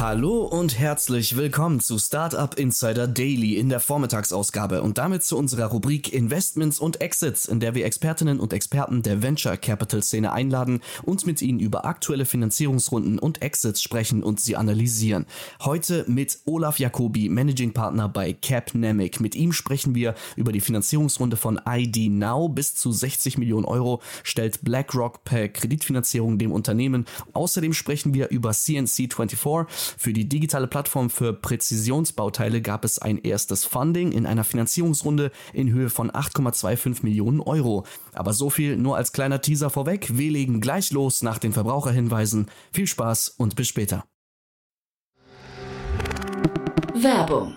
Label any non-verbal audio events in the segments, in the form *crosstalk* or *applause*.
Hallo und herzlich willkommen zu Startup Insider Daily in der Vormittagsausgabe und damit zu unserer Rubrik Investments und Exits, in der wir Expertinnen und Experten der Venture Capital Szene einladen und mit ihnen über aktuelle Finanzierungsrunden und Exits sprechen und sie analysieren. Heute mit Olaf Jacobi, Managing Partner bei Capnamic. Mit ihm sprechen wir über die Finanzierungsrunde von ID Now bis zu 60 Millionen Euro stellt BlackRock per Kreditfinanzierung dem Unternehmen. Außerdem sprechen wir über CNC24 für die digitale Plattform für Präzisionsbauteile gab es ein erstes Funding in einer Finanzierungsrunde in Höhe von 8,25 Millionen Euro. Aber so viel nur als kleiner Teaser vorweg. Wir legen gleich los nach den Verbraucherhinweisen. Viel Spaß und bis später. Werbung.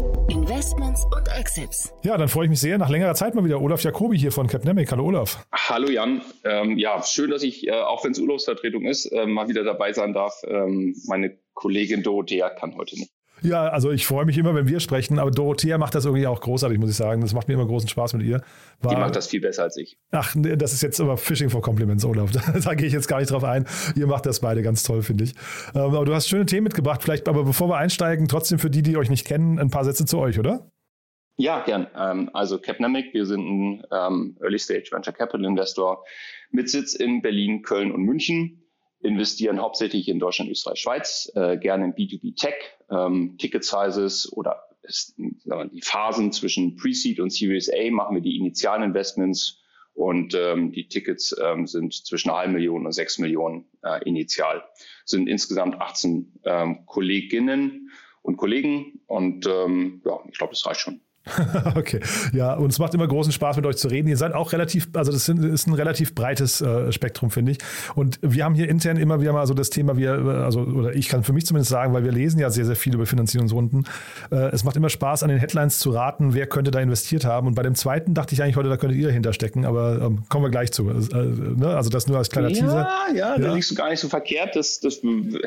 Investments und Exits. Ja, dann freue ich mich sehr. Nach längerer Zeit mal wieder Olaf Jacobi hier von Capnemic. Hallo Olaf. Hallo Jan. Ähm, ja, schön, dass ich, äh, auch wenn es Urlaubsvertretung ist, äh, mal wieder dabei sein darf. Ähm, meine Kollegin Dorothea kann heute nicht. Ja, also ich freue mich immer, wenn wir sprechen, aber Dorothea macht das irgendwie auch großartig, muss ich sagen. Das macht mir immer großen Spaß mit ihr. War, Die macht das viel besser als ich. Ach, das ist jetzt aber Fishing for Compliments, Olaf. *laughs* Da gehe ich jetzt gar nicht drauf ein. Ihr macht das beide ganz toll, finde ich. Ähm, aber du hast schöne Themen mitgebracht. Vielleicht, aber bevor wir einsteigen, trotzdem für die, die euch nicht kennen, ein paar Sätze zu euch, oder? Ja, gern. Ähm, also Capnamic, wir sind ein ähm, Early Stage Venture Capital Investor mit Sitz in Berlin, Köln und München investieren hauptsächlich in Deutschland, Österreich, Schweiz, äh, gerne in B2B Tech, ähm, Ticket Sizes oder ist, die Phasen zwischen Pre-Seed und Series A machen wir die initialen Investments und ähm, die Tickets ähm, sind zwischen einer halben Million und sechs Millionen äh, initial. Sind insgesamt 18 ähm, Kolleginnen und Kollegen und ähm, ja, ich glaube, das reicht schon. *laughs* okay, ja, und es macht immer großen Spaß, mit euch zu reden. Ihr seid auch relativ, also das ist ein relativ breites äh, Spektrum, finde ich. Und wir haben hier intern immer wieder mal so das Thema, wir, also, oder ich kann für mich zumindest sagen, weil wir lesen ja sehr, sehr viel über Finanzierungsrunden. Äh, es macht immer Spaß, an den Headlines zu raten, wer könnte da investiert haben. Und bei dem zweiten dachte ich eigentlich heute, da könntet ihr hinterstecken, aber ähm, kommen wir gleich zu. Äh, ne? Also das nur als kleiner ja, Teaser. Ja, ja, da liegst du gar nicht so verkehrt. Das, das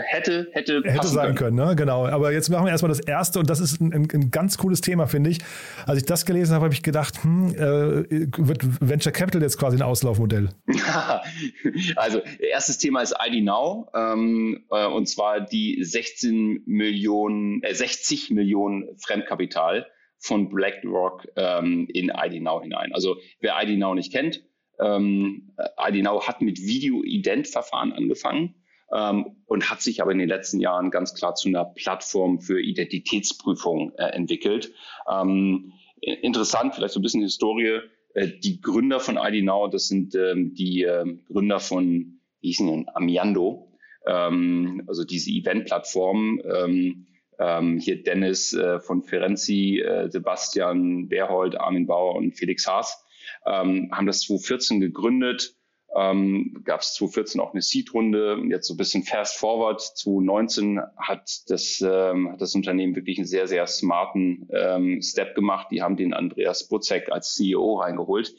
hätte, hätte, hätte sein können. können ne? genau. Aber jetzt machen wir erstmal das erste und das ist ein, ein, ein ganz cooles Thema, finde ich als ich das gelesen habe, habe ich gedacht, hm, äh, wird Venture Capital jetzt quasi ein Auslaufmodell? *laughs* also, erstes Thema ist ID Now, ähm, äh, und zwar die 16 Millionen, äh, 60 Millionen Fremdkapital von BlackRock ähm, in ID Now hinein. Also, wer ID Now nicht kennt, ähm, ID Now hat mit Video-Ident-Verfahren angefangen ähm, und hat sich aber in den letzten Jahren ganz klar zu einer Plattform für Identitätsprüfung äh, entwickelt. Ähm, interessant, vielleicht so ein bisschen Historie. Äh, die Gründer von ID Now, das sind ähm, die äh, Gründer von, wie hießen denn, Amiando, ähm, also diese Event-Plattform. Ähm, ähm, hier Dennis äh, von Ferenzi, äh, Sebastian Berhold, Armin Bauer und Felix Haas ähm, haben das 2014 gegründet ähm, gab es 2014 auch eine Seed-Runde. Jetzt so ein bisschen fast forward. 2019 hat das, ähm, hat das Unternehmen wirklich einen sehr, sehr smarten ähm, Step gemacht. Die haben den Andreas Butzek als CEO reingeholt,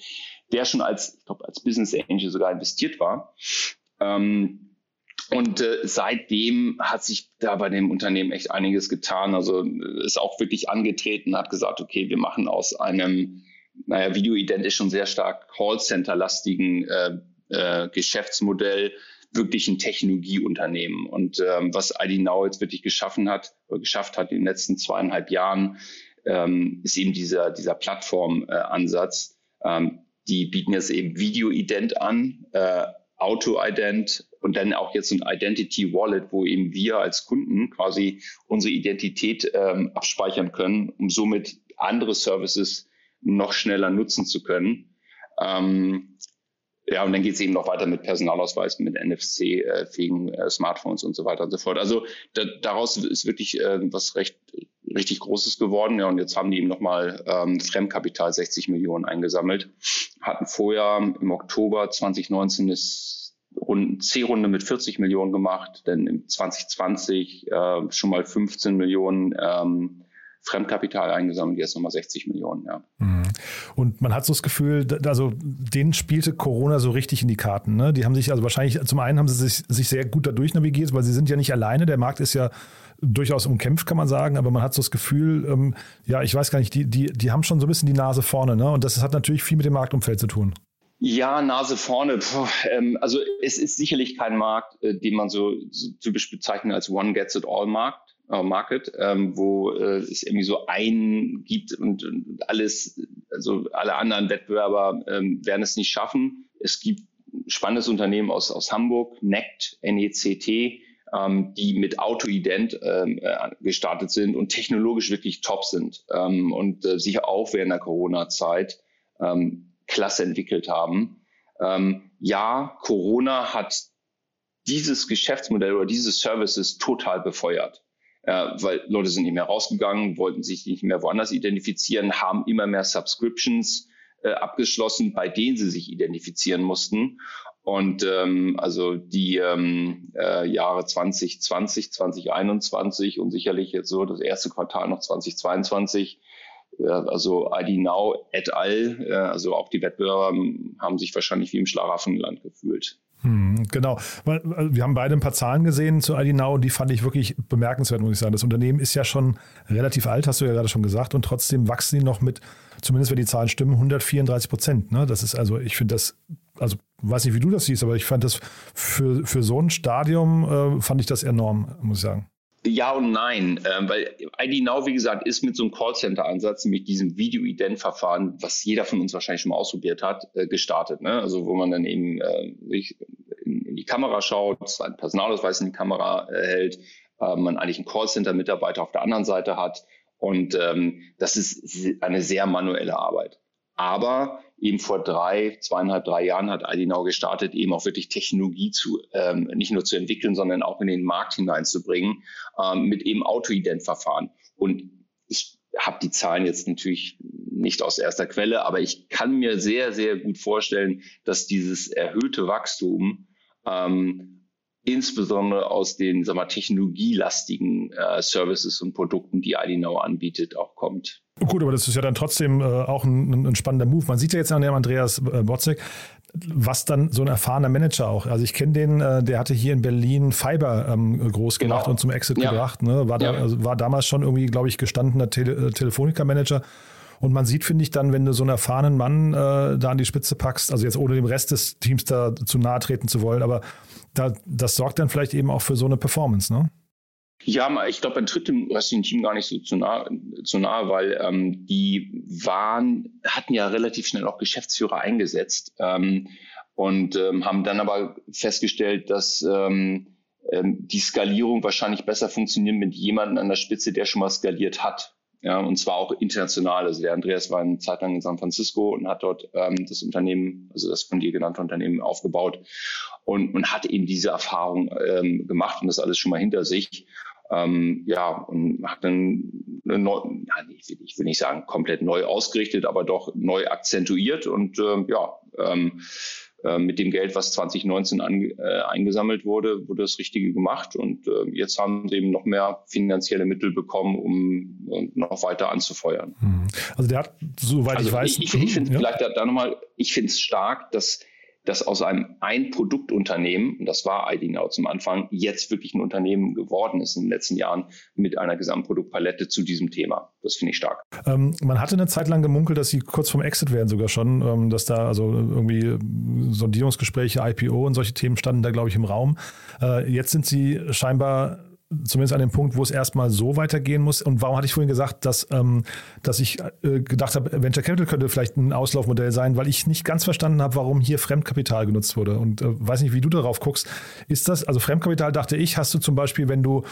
der schon als, ich glaube, als Business Angel sogar investiert war. Ähm, und äh, seitdem hat sich da bei dem Unternehmen echt einiges getan. Also ist auch wirklich angetreten, hat gesagt, okay, wir machen aus einem, naja, Video-Ident ist schon sehr stark Callcenter-lastigen äh, äh, Geschäftsmodell wirklich ein Technologieunternehmen. Und ähm, was ID Now jetzt wirklich geschaffen hat, oder geschafft hat in den letzten zweieinhalb Jahren, ähm, ist eben dieser, dieser Plattformansatz. Ähm, die bieten jetzt eben Video-Ident an, äh, Auto-Ident und dann auch jetzt ein Identity Wallet, wo eben wir als Kunden quasi unsere Identität ähm, abspeichern können, um somit andere Services noch schneller nutzen zu können. Ähm, ja, und dann geht es eben noch weiter mit Personalausweis, mit NFC-fähigen äh, Smartphones und so weiter und so fort. Also da, daraus ist wirklich äh, was recht richtig Großes geworden. Ja, und jetzt haben die eben nochmal ähm, Fremdkapital 60 Millionen eingesammelt. Hatten vorher im Oktober 2019 das C-Runde mit 40 Millionen gemacht, denn im 2020 äh, schon mal 15 Millionen ähm, Fremdkapital eingesammelt, jetzt nochmal 60 Millionen, ja. Mhm. Und man hat so das Gefühl, also denen spielte Corona so richtig in die Karten. Ne? Die haben sich, also wahrscheinlich, zum einen haben sie sich, sich sehr gut dadurch navigiert, weil sie sind ja nicht alleine. Der Markt ist ja durchaus umkämpft, kann man sagen, aber man hat so das Gefühl, ähm, ja, ich weiß gar nicht, die, die, die haben schon so ein bisschen die Nase vorne, ne? Und das hat natürlich viel mit dem Marktumfeld zu tun. Ja, Nase vorne. Puh, ähm, also es ist sicherlich kein Markt, äh, den man so, so, typisch bezeichnet als One Gets It All Markt. Äh, Market, ähm, wo äh, es irgendwie so einen gibt und, und, alles, also alle anderen Wettbewerber ähm, werden es nicht schaffen. Es gibt spannendes Unternehmen aus, aus Hamburg, NECT, N-E-C-T, ähm, die mit Autoident ähm, äh, gestartet sind und technologisch wirklich top sind ähm, und äh, sich auch während der Corona-Zeit ähm, klasse entwickelt haben. Ähm, ja, Corona hat dieses Geschäftsmodell oder diese Services total befeuert äh, weil Leute sind nicht mehr rausgegangen, wollten sich nicht mehr woanders identifizieren, haben immer mehr Subscriptions äh, abgeschlossen, bei denen sie sich identifizieren mussten. Und ähm, also die ähm, äh, Jahre 2020, 2021 und sicherlich jetzt so das erste Quartal noch 2022 äh, also ID Now et al., äh, also auch die Wettbewerber haben sich wahrscheinlich wie im Schlaraffenland gefühlt. Hm, genau. Wir haben beide ein paar Zahlen gesehen zu ID Now, die fand ich wirklich bemerkenswert, muss ich sagen. Das Unternehmen ist ja schon relativ alt, hast du ja gerade schon gesagt, und trotzdem wachsen die noch mit, zumindest wenn die Zahlen stimmen, 134 Prozent. Ne? Das ist also, ich finde das, also weiß nicht, wie du das siehst, aber ich fand das für, für so ein Stadium, äh, fand ich das enorm, muss ich sagen. Ja und nein, äh, weil ID Now, wie gesagt, ist mit so einem Callcenter-Ansatz, mit diesem Video-Ident-Verfahren, was jeder von uns wahrscheinlich schon mal ausprobiert hat, äh, gestartet. Ne? Also wo man dann eben äh, in, in, die Kamera schaut, seinen Personalausweis in die Kamera äh, hält, äh, man eigentlich einen Callcenter-Mitarbeiter auf der anderen Seite hat. Und ähm, das ist eine sehr manuelle Arbeit. Aber eben vor drei, zweieinhalb, drei Jahren hat IDNOW gestartet, eben auch wirklich Technologie zu, ähm, nicht nur zu entwickeln, sondern auch in den Markt hineinzubringen, ähm, mit eben Autoident-Verfahren. Und ich habe die Zahlen jetzt natürlich nicht aus erster Quelle, aber ich kann mir sehr, sehr gut vorstellen, dass dieses erhöhte Wachstum ähm, insbesondere aus den sag mal, technologielastigen äh, Services und Produkten, die IDNOW anbietet, auch kommt. Gut, aber das ist ja dann trotzdem äh, auch ein, ein, spannender Move. Man sieht ja jetzt an dem Andreas äh, Botzek, was dann so ein erfahrener Manager auch. Also ich kenne den, äh, der hatte hier in Berlin Fiber ähm, groß gemacht genau. und zum Exit ja. gebracht. Ne? War, da, ja. also war damals schon irgendwie, glaube ich, gestandener Tele äh, Telefonica-Manager. Und man sieht, finde ich, dann, wenn du so einen erfahrenen Mann äh, da an die Spitze packst, also jetzt ohne dem Rest des Teams da zu nahe treten zu wollen, aber da, das sorgt dann vielleicht eben auch für so eine Performance, ne? Ja, ich glaube, man tritt dem restlichen Team gar nicht so zu nahe, zu nahe weil ähm, die waren, hatten ja relativ schnell auch Geschäftsführer eingesetzt ähm, und ähm, haben dann aber festgestellt, dass ähm, ähm, die Skalierung wahrscheinlich besser funktioniert mit jemandem an der Spitze, der schon mal skaliert hat. Ja, und zwar auch international. Also der Andreas war eine Zeit lang in San Francisco und hat dort ähm, das Unternehmen, also das von dir genannte Unternehmen aufgebaut und, und hat eben diese Erfahrung ähm, gemacht und das alles schon mal hinter sich. Ähm, ja, und hat dann eine neu, ja, ich will nicht sagen komplett neu ausgerichtet, aber doch neu akzentuiert und ähm, ja, ähm, äh, mit dem Geld, was 2019 an, äh, eingesammelt wurde, wurde das Richtige gemacht. Und äh, jetzt haben sie eben noch mehr finanzielle Mittel bekommen, um äh, noch weiter anzufeuern. Hm. Also der hat, soweit also ich weiß. Ich, ich, ich finde ja. vielleicht da, da nochmal, ich finde es stark, dass dass aus einem Ein-Produktunternehmen, und das war IDNOW zum Anfang, jetzt wirklich ein Unternehmen geworden ist in den letzten Jahren mit einer Gesamtproduktpalette zu diesem Thema. Das finde ich stark. Ähm, man hatte eine Zeit lang gemunkelt, dass sie kurz vorm Exit werden sogar schon, ähm, dass da also irgendwie Sondierungsgespräche, IPO und solche Themen standen da, glaube ich, im Raum. Äh, jetzt sind sie scheinbar zumindest an dem Punkt, wo es erstmal so weitergehen muss? Und warum hatte ich vorhin gesagt, dass, ähm, dass ich äh, gedacht habe, Venture Capital könnte vielleicht ein Auslaufmodell sein, weil ich nicht ganz verstanden habe, warum hier Fremdkapital genutzt wurde. Und äh, weiß nicht, wie du darauf guckst. Ist das, also Fremdkapital dachte ich, hast du zum Beispiel, wenn du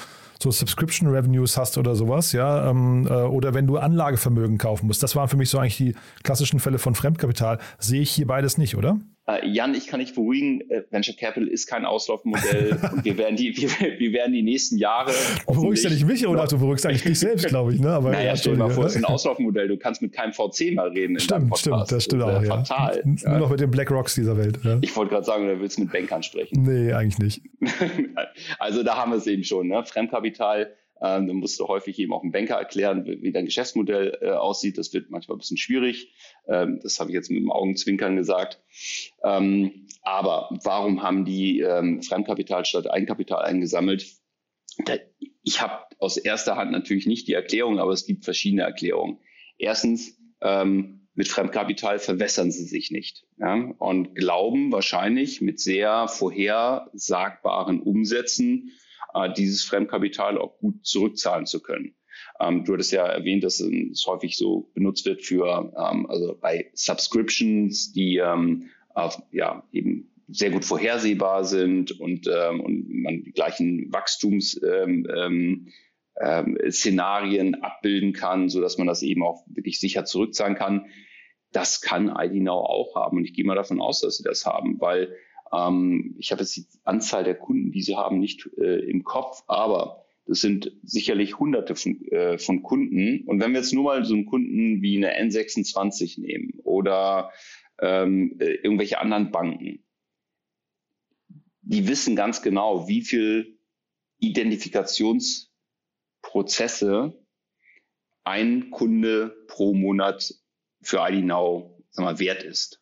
so Subscription Revenues hast oder sowas, ja, ähm, äh, oder wenn du Anlagevermögen kaufen musst. Das waren für mich so eigentlich die klassischen Fälle von Fremdkapital. Sehe ich hier beides nicht, oder? Äh, Jan, ich kann dich beruhigen, äh, Venture Capital ist kein Auslaufmodell *laughs* und wir werden die, wir, wir werden die nächsten Jahre. Du beruhigst ja nicht mich, oder? Du beruhigst eigentlich dich selbst, glaube ich. Ne? Aber naja, ja, stell dir mal vor, es ist ein Auslaufmodell. Du kannst mit keinem VC mal reden. Stimmt, stimmt, das stimmt das auch. Ja. Fatal. Nur ja. noch mit den Black Rocks dieser Welt. Ja. Ich wollte gerade sagen, du willst mit Bankern sprechen. Nee, eigentlich nicht. *laughs* also da haben wir es eben schon. Ne? Fremdkapital ähm, dann musst du häufig eben auch einem Banker erklären, wie, wie dein Geschäftsmodell äh, aussieht. Das wird manchmal ein bisschen schwierig. Ähm, das habe ich jetzt mit dem Augenzwinkern gesagt. Ähm, aber warum haben die ähm, Fremdkapital statt Eigenkapital eingesammelt? Ich habe aus erster Hand natürlich nicht die Erklärung, aber es gibt verschiedene Erklärungen. Erstens, ähm, mit Fremdkapital verwässern sie sich nicht ja, und glauben wahrscheinlich mit sehr vorhersagbaren Umsätzen dieses Fremdkapital auch gut zurückzahlen zu können. Ähm, du hattest ja erwähnt, dass es häufig so benutzt wird für, ähm, also bei Subscriptions, die ähm, auf, ja, eben sehr gut vorhersehbar sind und, ähm, und man die gleichen Wachstumsszenarien ähm, ähm, abbilden kann, so dass man das eben auch wirklich sicher zurückzahlen kann. Das kann IDNOW auch haben und ich gehe mal davon aus, dass sie das haben, weil ähm, ich habe jetzt die Anzahl der Kunden, die sie haben, nicht äh, im Kopf, aber das sind sicherlich hunderte von, äh, von Kunden. Und wenn wir jetzt nur mal so einen Kunden wie eine N26 nehmen oder ähm, äh, irgendwelche anderen Banken, die wissen ganz genau, wie viel Identifikationsprozesse ein Kunde pro Monat für ID Now sag mal, wert ist.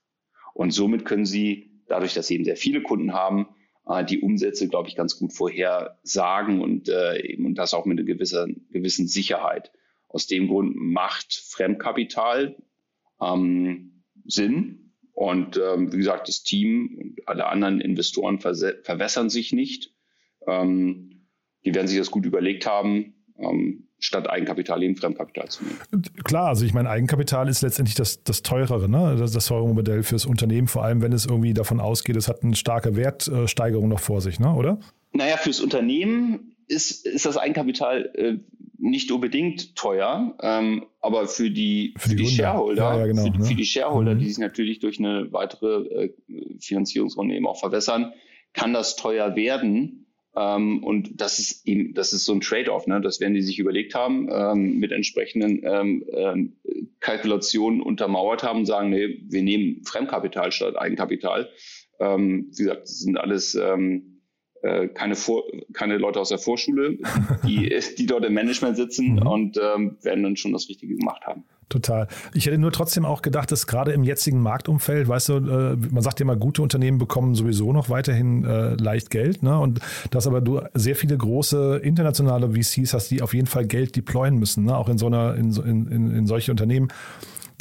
Und somit können sie dadurch, dass sie eben sehr viele Kunden haben, äh, die Umsätze, glaube ich, ganz gut vorhersagen und, äh, eben, und das auch mit einer gewissen, gewissen Sicherheit. Aus dem Grund macht Fremdkapital ähm, Sinn. Und ähm, wie gesagt, das Team und alle anderen Investoren verwässern sich nicht. Ähm, die werden sich das gut überlegt haben. Ähm, statt Eigenkapital eben Fremdkapital zu nehmen. Klar, also ich meine, Eigenkapital ist letztendlich das, das teurere, ne? das, das teurere Modell fürs Unternehmen, vor allem wenn es irgendwie davon ausgeht, es hat eine starke Wertsteigerung noch vor sich, ne? oder? Naja, fürs Unternehmen ist, ist das Eigenkapital äh, nicht unbedingt teuer, ähm, aber für die, für die, für die Shareholder, ja, ja, genau, für, ne? für, die Shareholder, mhm. die sich natürlich durch eine weitere äh, Finanzierungsrunde eben auch verwässern, kann das teuer werden. Ähm, und das ist eben, das ist so ein Trade-off, ne? Das werden die sich überlegt haben, ähm, mit entsprechenden ähm, ähm, Kalkulationen untermauert haben und sagen, nee, wir nehmen Fremdkapital statt Eigenkapital. Ähm, wie gesagt, das sind alles ähm, äh, keine, Vor keine Leute aus der Vorschule, *laughs* die, die dort im Management sitzen mhm. und ähm, werden dann schon das Richtige gemacht haben. Total. Ich hätte nur trotzdem auch gedacht, dass gerade im jetzigen Marktumfeld, weißt du, äh, man sagt ja immer, gute Unternehmen bekommen sowieso noch weiterhin äh, leicht Geld, ne? Und dass aber du sehr viele große internationale VCs hast, die auf jeden Fall Geld deployen müssen, ne? auch in so einer, in, in, in solche Unternehmen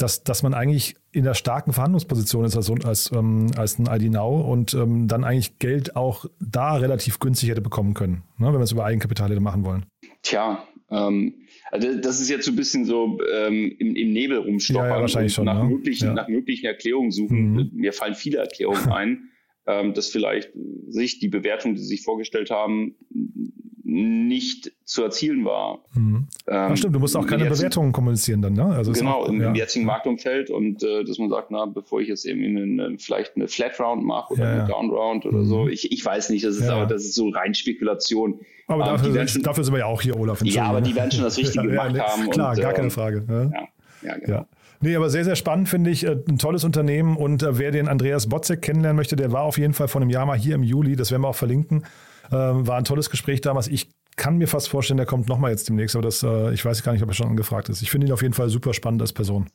dass, dass man eigentlich in der starken Verhandlungsposition ist als, als, ähm, als ein ID Now und ähm, dann eigentlich Geld auch da relativ günstig hätte bekommen können, ne, wenn wir es über Eigenkapital hätte machen wollen. Tja, ähm, also das ist jetzt so ein bisschen so ähm, im, im, Nebel rumstochern ja, ja, wahrscheinlich schon, nach, ne? möglichen, ja. nach möglichen Erklärungen suchen. Mhm. Mir fallen viele Erklärungen *laughs* ein, ähm, dass vielleicht sich die Bewertung, die sie sich vorgestellt haben, nicht zu erzielen war. Mhm. Ähm, stimmt, du musst auch keine Bewertungen kommunizieren dann, ne? Also genau, auch, im, ja. jetzigen Marktumfeld und äh, dass man sagt, na, bevor ich jetzt eben eine, vielleicht eine Flat Round mache oder ja, eine Down Round oder mhm. so, ich, ich weiß nicht, das ist aber das ist so rein Spekulation. Aber ähm, dafür, schon, dafür, sind wir ja auch hier, Olaf. Ja, aber die werden schon das Richtige *laughs* gemacht haben. Klar, und, gar keine ähm, Frage. Ne? Ja, genau. Nee, aber sehr, sehr spannend finde ich. Äh, ein tolles Unternehmen. Und äh, wer den Andreas Botzek kennenlernen möchte, der war auf jeden Fall vor einem Jahr mal hier im Juli. Das werden wir auch verlinken. Ähm, war ein tolles Gespräch damals. Ich kann mir fast vorstellen, der kommt nochmal jetzt demnächst, aber das, äh, ich weiß gar nicht, ob er schon angefragt ist. Ich finde ihn auf jeden Fall super spannend als Person.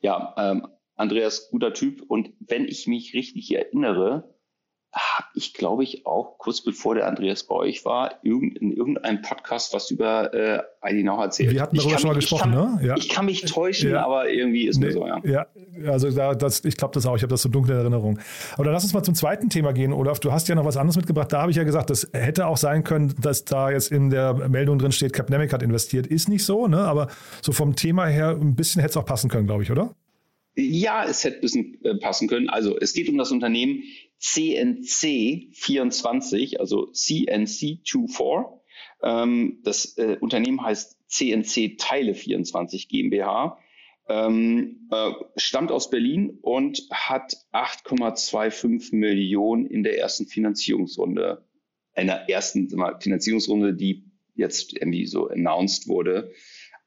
Ja, ähm, Andreas, guter Typ. Und wenn ich mich richtig erinnere, habe ich, glaube ich, auch kurz bevor der Andreas bei euch war, in irgendeinem Podcast was über äh, ID Now erzählt. Wir hatten darüber schon mal gesprochen, kann, ne? Ja. Ich kann mich täuschen, ja. aber irgendwie ist nee, mir so, ja. Ja, also da, das, ich glaube das auch. Ich habe das so dunkle Erinnerung. Aber dann lass uns mal zum zweiten Thema gehen, Olaf. Du hast ja noch was anderes mitgebracht. Da habe ich ja gesagt, das hätte auch sein können, dass da jetzt in der Meldung drin steht, Capnemic hat investiert. Ist nicht so, ne? Aber so vom Thema her ein bisschen hätte es auch passen können, glaube ich, oder? Ja, es hätte ein bisschen äh, passen können. Also es geht um das Unternehmen CNC24, also CNC24. Ähm, das äh, Unternehmen heißt CNC Teile 24 GmbH, ähm, äh, stammt aus Berlin und hat 8,25 Millionen in der ersten Finanzierungsrunde, einer ersten Finanzierungsrunde, die jetzt irgendwie so announced wurde,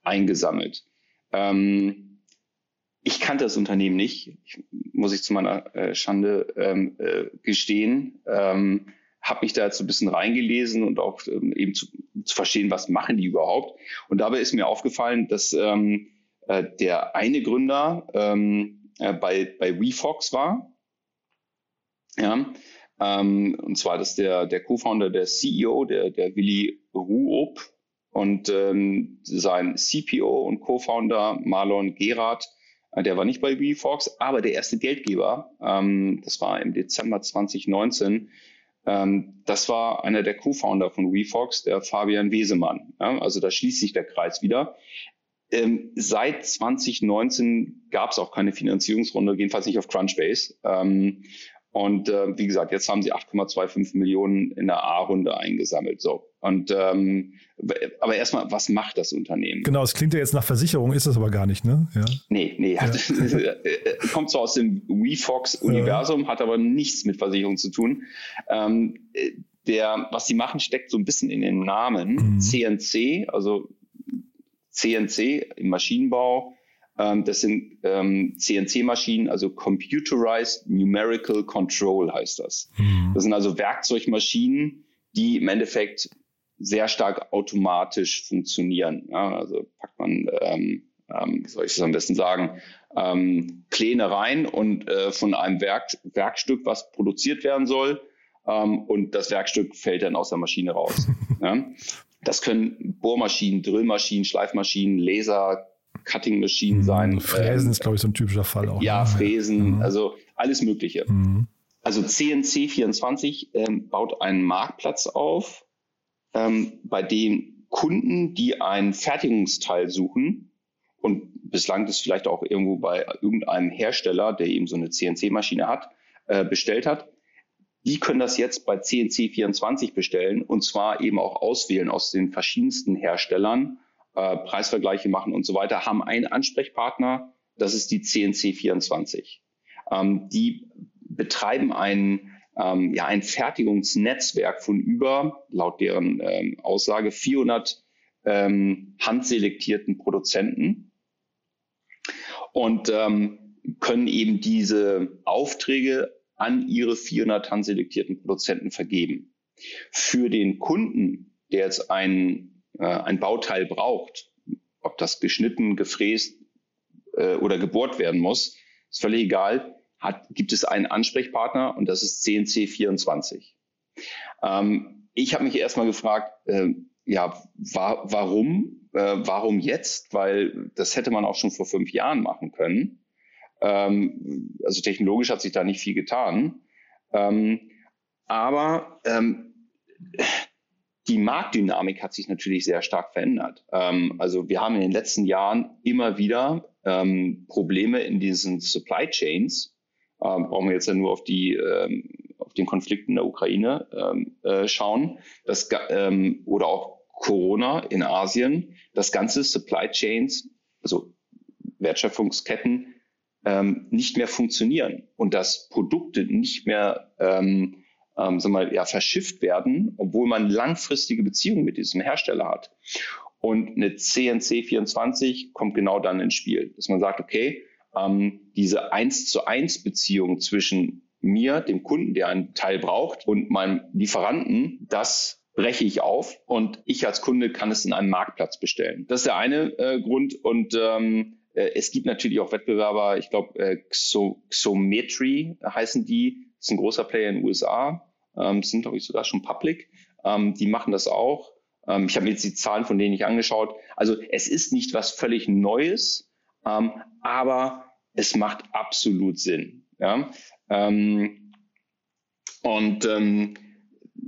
eingesammelt. Ähm, ich kannte das Unternehmen nicht, ich, muss ich zu meiner äh, Schande ähm, äh, gestehen. Ähm, habe mich da jetzt so ein bisschen reingelesen und auch ähm, eben zu, zu, verstehen, was machen die überhaupt. Und dabei ist mir aufgefallen, dass ähm, äh, der eine Gründer ähm, äh, bei, bei WeFox war. Ja, ähm, und zwar das der, der Co-Founder, der CEO, der, der Willi Ruop und ähm, sein CPO und Co-Founder Marlon Gerard der war nicht bei WeFox, aber der erste Geldgeber, ähm, das war im Dezember 2019, ähm, das war einer der Co-Founder von WeFox, der Fabian Wesemann. Ja, also da schließt sich der Kreis wieder. Ähm, seit 2019 gab es auch keine Finanzierungsrunde, jedenfalls nicht auf Crunchbase. Ähm, und äh, wie gesagt, jetzt haben sie 8,25 Millionen in der A-Runde eingesammelt. So. Und ähm, aber erstmal, was macht das Unternehmen? Genau, es klingt ja jetzt nach Versicherung, ist es aber gar nicht, ne? Ja. Nee, nee. Ja. Hat, *laughs* kommt zwar aus dem WeFox-Universum, ja. hat aber nichts mit Versicherung zu tun. Ähm, der, was sie machen, steckt so ein bisschen in den Namen. Mhm. CNC, also CNC im Maschinenbau das sind ähm, CNC-Maschinen, also Computerized Numerical Control heißt das. Mhm. Das sind also Werkzeugmaschinen, die im Endeffekt sehr stark automatisch funktionieren. Ja, also packt man, ähm, ähm, wie soll ich das am besten sagen, ähm, Pläne rein und äh, von einem Werk, Werkstück, was produziert werden soll, ähm, und das Werkstück fällt dann aus der Maschine raus. *laughs* ja. Das können Bohrmaschinen, Drillmaschinen, Schleifmaschinen, Laser, Cutting Machine mhm. sein. Fräsen ähm, ist, glaube ich, so ein typischer Fall auch. Ja, ne? Fräsen, mhm. also alles Mögliche. Mhm. Also CNC24 ähm, baut einen Marktplatz auf, ähm, bei dem Kunden, die ein Fertigungsteil suchen, und bislang das vielleicht auch irgendwo bei irgendeinem Hersteller, der eben so eine CNC-Maschine hat, äh, bestellt hat, die können das jetzt bei CNC24 bestellen und zwar eben auch auswählen aus den verschiedensten Herstellern äh, Preisvergleiche machen und so weiter, haben einen Ansprechpartner, das ist die CNC24. Ähm, die betreiben ein, ähm, ja, ein Fertigungsnetzwerk von über, laut deren ähm, Aussage, 400 ähm, handselektierten Produzenten und ähm, können eben diese Aufträge an ihre 400 handselektierten Produzenten vergeben. Für den Kunden, der jetzt einen äh, ein Bauteil braucht, ob das geschnitten, gefräst äh, oder gebohrt werden muss, ist völlig egal, hat, gibt es einen Ansprechpartner und das ist CNC24. Ähm, ich habe mich erstmal gefragt, äh, ja, wa warum, äh, warum jetzt? Weil das hätte man auch schon vor fünf Jahren machen können. Ähm, also technologisch hat sich da nicht viel getan. Ähm, aber ähm, die Marktdynamik hat sich natürlich sehr stark verändert. Ähm, also wir haben in den letzten Jahren immer wieder ähm, Probleme in diesen Supply Chains. Ähm, brauchen wir jetzt ja nur auf die ähm, auf den Konflikt in der Ukraine ähm, äh, schauen, das, ähm, oder auch Corona in Asien. Das ganze Supply Chains, also Wertschöpfungsketten, nicht mehr funktionieren und dass Produkte nicht mehr ähm, ähm, sagen wir, ja, verschifft werden, obwohl man langfristige Beziehungen mit diesem Hersteller hat. Und eine CNC 24 kommt genau dann ins Spiel, dass man sagt, okay, ähm, diese eins zu eins Beziehung zwischen mir, dem Kunden, der einen Teil braucht, und meinem Lieferanten, das breche ich auf und ich als Kunde kann es in einem Marktplatz bestellen. Das ist der eine äh, Grund und ähm, äh, es gibt natürlich auch Wettbewerber, ich glaube äh, Xometry heißen die, ist ein großer Player in den USA, ähm, sind, glaube ich, sogar schon public. Ähm, die machen das auch. Ähm, ich habe mir jetzt die Zahlen von denen nicht angeschaut. Also es ist nicht was völlig Neues, ähm, aber es macht absolut Sinn. Ja? Ähm, und ähm,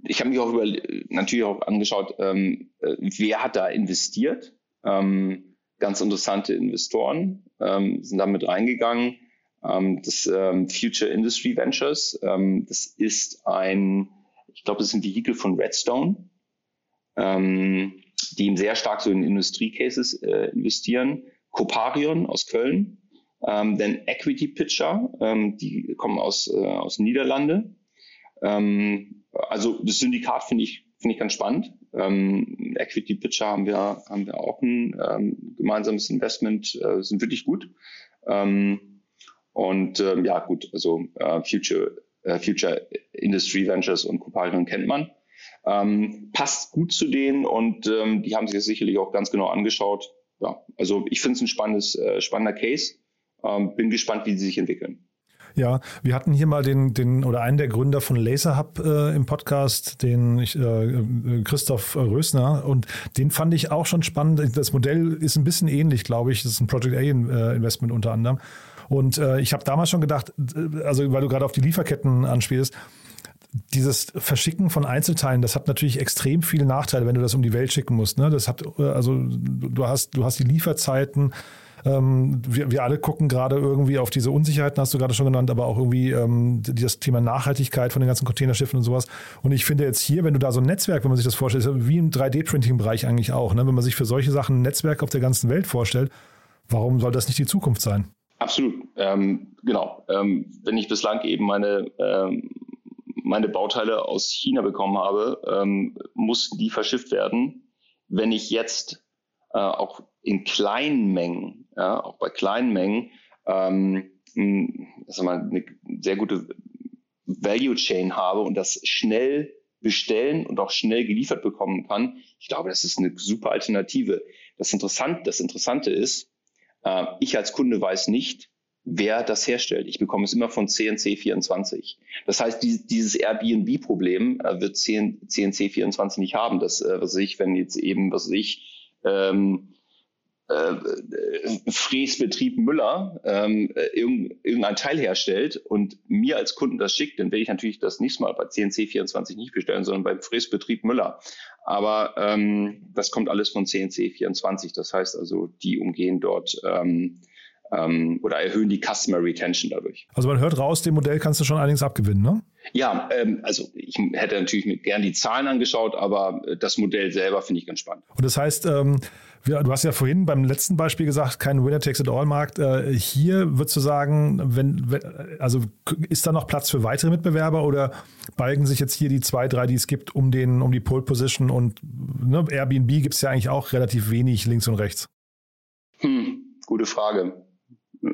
ich habe mich auch über, natürlich auch angeschaut, äh, wer hat da investiert. Ganz interessante Investoren sind damit reingegangen. Ähm, das ähm, Future Industry Ventures, ähm, das ist ein, ich glaube, das ist ein Vehikel von Redstone, die eben sehr stark so in Industriecases äh, investieren. Coparion aus Köln, ähm, dann Equity Pitcher, ähm, die kommen aus, äh, aus Niederlande. Ähm, also das Syndikat finde ich, finde ich ganz spannend. Ähm, Equity Pitcher haben wir, haben wir auch ein ähm, gemeinsames Investment, äh, sind wirklich gut. Ähm, und ähm, ja, gut, also äh, Future, äh, Future Industry Ventures und Coparion kennt man. Ähm, passt gut zu denen und ähm, die haben sich das sicherlich auch ganz genau angeschaut. Ja, also ich finde es ein spannendes, äh, spannender Case. Ähm, bin gespannt, wie sie sich entwickeln. Ja, wir hatten hier mal den, den oder einen der Gründer von LaserHub äh, im Podcast, den ich, äh, Christoph Rösner, und den fand ich auch schon spannend. Das Modell ist ein bisschen ähnlich, glaube ich. Das ist ein Project A äh, Investment unter anderem. Und äh, ich habe damals schon gedacht, also weil du gerade auf die Lieferketten anspielst, dieses Verschicken von Einzelteilen, das hat natürlich extrem viele Nachteile, wenn du das um die Welt schicken musst. Ne? Das hat, äh, also du hast, du hast die Lieferzeiten, ähm, wir, wir alle gucken gerade irgendwie auf diese Unsicherheiten, hast du gerade schon genannt, aber auch irgendwie ähm, das Thema Nachhaltigkeit von den ganzen Containerschiffen und sowas. Und ich finde jetzt hier, wenn du da so ein Netzwerk, wenn man sich das vorstellt, wie im 3D-Printing-Bereich eigentlich auch, ne? wenn man sich für solche Sachen ein Netzwerk auf der ganzen Welt vorstellt, warum soll das nicht die Zukunft sein? Absolut, ähm, genau. Ähm, wenn ich bislang eben meine, ähm, meine Bauteile aus China bekommen habe, ähm, mussten die verschifft werden. Wenn ich jetzt äh, auch in kleinen Mengen, ja, auch bei kleinen Mengen, ähm, mal, eine sehr gute Value Chain habe und das schnell bestellen und auch schnell geliefert bekommen kann, ich glaube, das ist eine super Alternative. Das, Interessant, das Interessante ist, äh, ich als Kunde weiß nicht, wer das herstellt. Ich bekomme es immer von CNC24. Das heißt, die, dieses Airbnb-Problem äh, wird CNC24 nicht haben. Das, äh, was ich, wenn jetzt eben, was ich, ähm, äh, Fräsbetrieb Müller ähm, irgendein Teil herstellt und mir als Kunden das schickt, dann werde ich natürlich das nächste Mal bei CNC24 nicht bestellen, sondern beim Fräsbetrieb Müller. Aber ähm, das kommt alles von CNC24. Das heißt also, die umgehen dort ähm, ähm, oder erhöhen die Customer Retention dadurch. Also man hört raus, dem Modell kannst du schon einiges abgewinnen, ne? Ja, ähm, also ich hätte natürlich mir gern die Zahlen angeschaut, aber äh, das Modell selber finde ich ganz spannend. Und das heißt, ähm, du hast ja vorhin beim letzten Beispiel gesagt, kein Winner-Takes-it-all-Markt. Äh, hier würdest du sagen, wenn, wenn, also ist da noch Platz für weitere Mitbewerber oder balgen sich jetzt hier die zwei, drei, die es gibt, um, den, um die Pole-Position und ne, Airbnb gibt es ja eigentlich auch relativ wenig links und rechts? Hm, gute Frage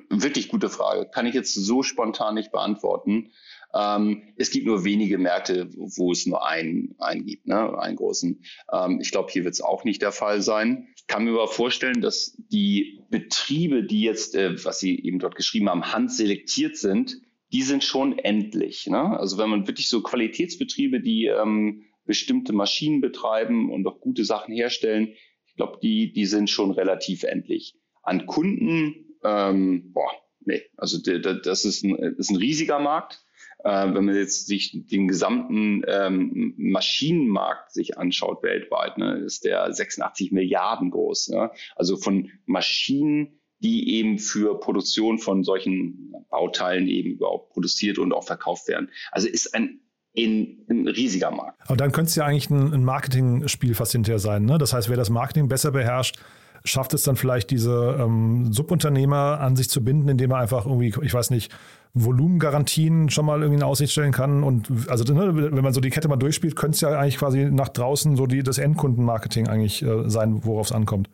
wirklich gute Frage. Kann ich jetzt so spontan nicht beantworten. Ähm, es gibt nur wenige Märkte, wo es nur einen, einen gibt, ne? einen großen. Ähm, ich glaube, hier wird es auch nicht der Fall sein. Ich kann mir aber vorstellen, dass die Betriebe, die jetzt, äh, was Sie eben dort geschrieben haben, handselektiert sind, die sind schon endlich. Ne? Also wenn man wirklich so Qualitätsbetriebe, die ähm, bestimmte Maschinen betreiben und auch gute Sachen herstellen, ich glaube, die, die sind schon relativ endlich. An Kunden ähm, boah, nee, also das ist ein, ist ein riesiger Markt. Äh, wenn man jetzt sich den gesamten ähm, Maschinenmarkt sich anschaut weltweit, ne, ist der 86 Milliarden groß. Ja? Also von Maschinen, die eben für Produktion von solchen Bauteilen eben überhaupt produziert und auch verkauft werden. Also ist ein in, ein riesiger Markt. Aber dann könnte es ja eigentlich ein, ein Marketingspiel fast hinterher sein. Ne? Das heißt, wer das Marketing besser beherrscht, schafft es dann vielleicht diese ähm, Subunternehmer an sich zu binden, indem er einfach irgendwie, ich weiß nicht, Volumengarantien schon mal irgendwie in Aussicht stellen kann. Und also ne, wenn man so die Kette mal durchspielt, könnte es ja eigentlich quasi nach draußen so die, das Endkundenmarketing eigentlich äh, sein, worauf es ankommt.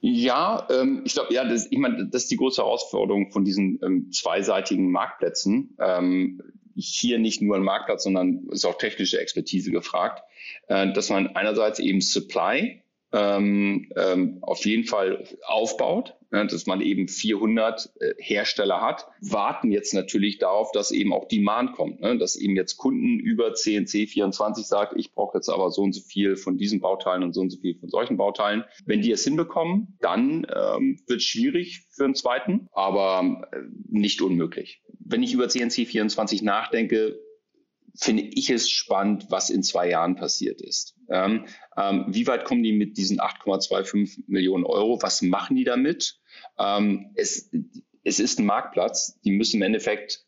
Ja, ähm, ich glaube, ja, das, ich meine, das ist die große Herausforderung von diesen ähm, zweiseitigen Marktplätzen. Ähm, hier nicht nur ein Marktplatz, sondern ist auch technische Expertise gefragt, äh, dass man einerseits eben Supply ähm, ähm, auf jeden Fall aufbaut, ne, dass man eben 400 äh, Hersteller hat, warten jetzt natürlich darauf, dass eben auch Demand kommt, ne, dass eben jetzt Kunden über CNC 24 sagt, ich brauche jetzt aber so und so viel von diesen Bauteilen und so und so viel von solchen Bauteilen. Wenn die es hinbekommen, dann ähm, wird es schwierig für einen zweiten, aber äh, nicht unmöglich. Wenn ich über CNC 24 nachdenke, finde ich es spannend, was in zwei Jahren passiert ist. Ähm, ähm, wie weit kommen die mit diesen 8,25 Millionen Euro? Was machen die damit? Ähm, es, es ist ein Marktplatz. Die müssen im Endeffekt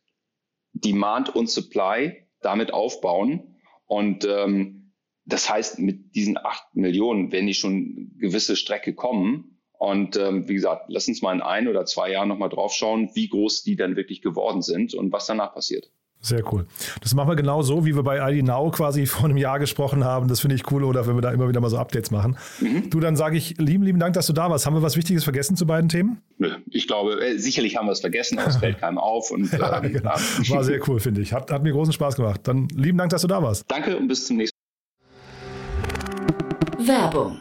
Demand und Supply damit aufbauen. Und ähm, das heißt, mit diesen 8 Millionen werden die schon gewisse Strecke kommen. Und ähm, wie gesagt, lass uns mal in ein oder zwei Jahren nochmal drauf schauen, wie groß die dann wirklich geworden sind und was danach passiert. Sehr cool. Das machen wir genau so, wie wir bei ID Now quasi vor einem Jahr gesprochen haben. Das finde ich cool, oder wenn wir da immer wieder mal so Updates machen. Mhm. Du, dann sage ich lieben, lieben Dank, dass du da warst. Haben wir was Wichtiges vergessen zu beiden Themen? Ich glaube, äh, sicherlich haben wir es vergessen, aber es fällt *laughs* keinem auf. Und, ja, ähm, genau. War sehr cool, finde ich. Hat, hat mir großen Spaß gemacht. Dann lieben Dank, dass du da warst. Danke und bis zum nächsten Mal. Werbung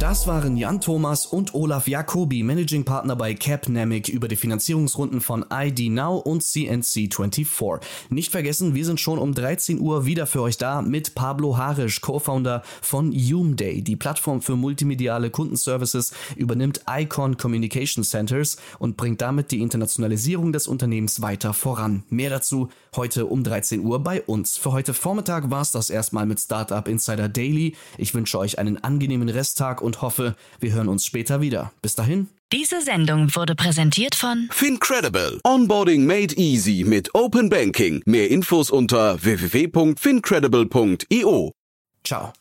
Das waren Jan Thomas und Olaf Jacobi, Managing Partner bei Capnamic über die Finanzierungsrunden von ID Now und CNC24. Nicht vergessen, wir sind schon um 13 Uhr wieder für euch da mit Pablo Harisch, Co-Founder von Umday. Die Plattform für multimediale Kundenservices übernimmt Icon Communication Centers und bringt damit die Internationalisierung des Unternehmens weiter voran. Mehr dazu heute um 13 Uhr bei uns. Für heute Vormittag war es das erstmal mit Startup Insider Daily. Ich wünsche euch einen angenehmen Resttag und und hoffe, wir hören uns später wieder. Bis dahin. Diese Sendung wurde präsentiert von Fincredible. Onboarding made easy mit Open Banking. Mehr Infos unter www.fincredible.io. Ciao.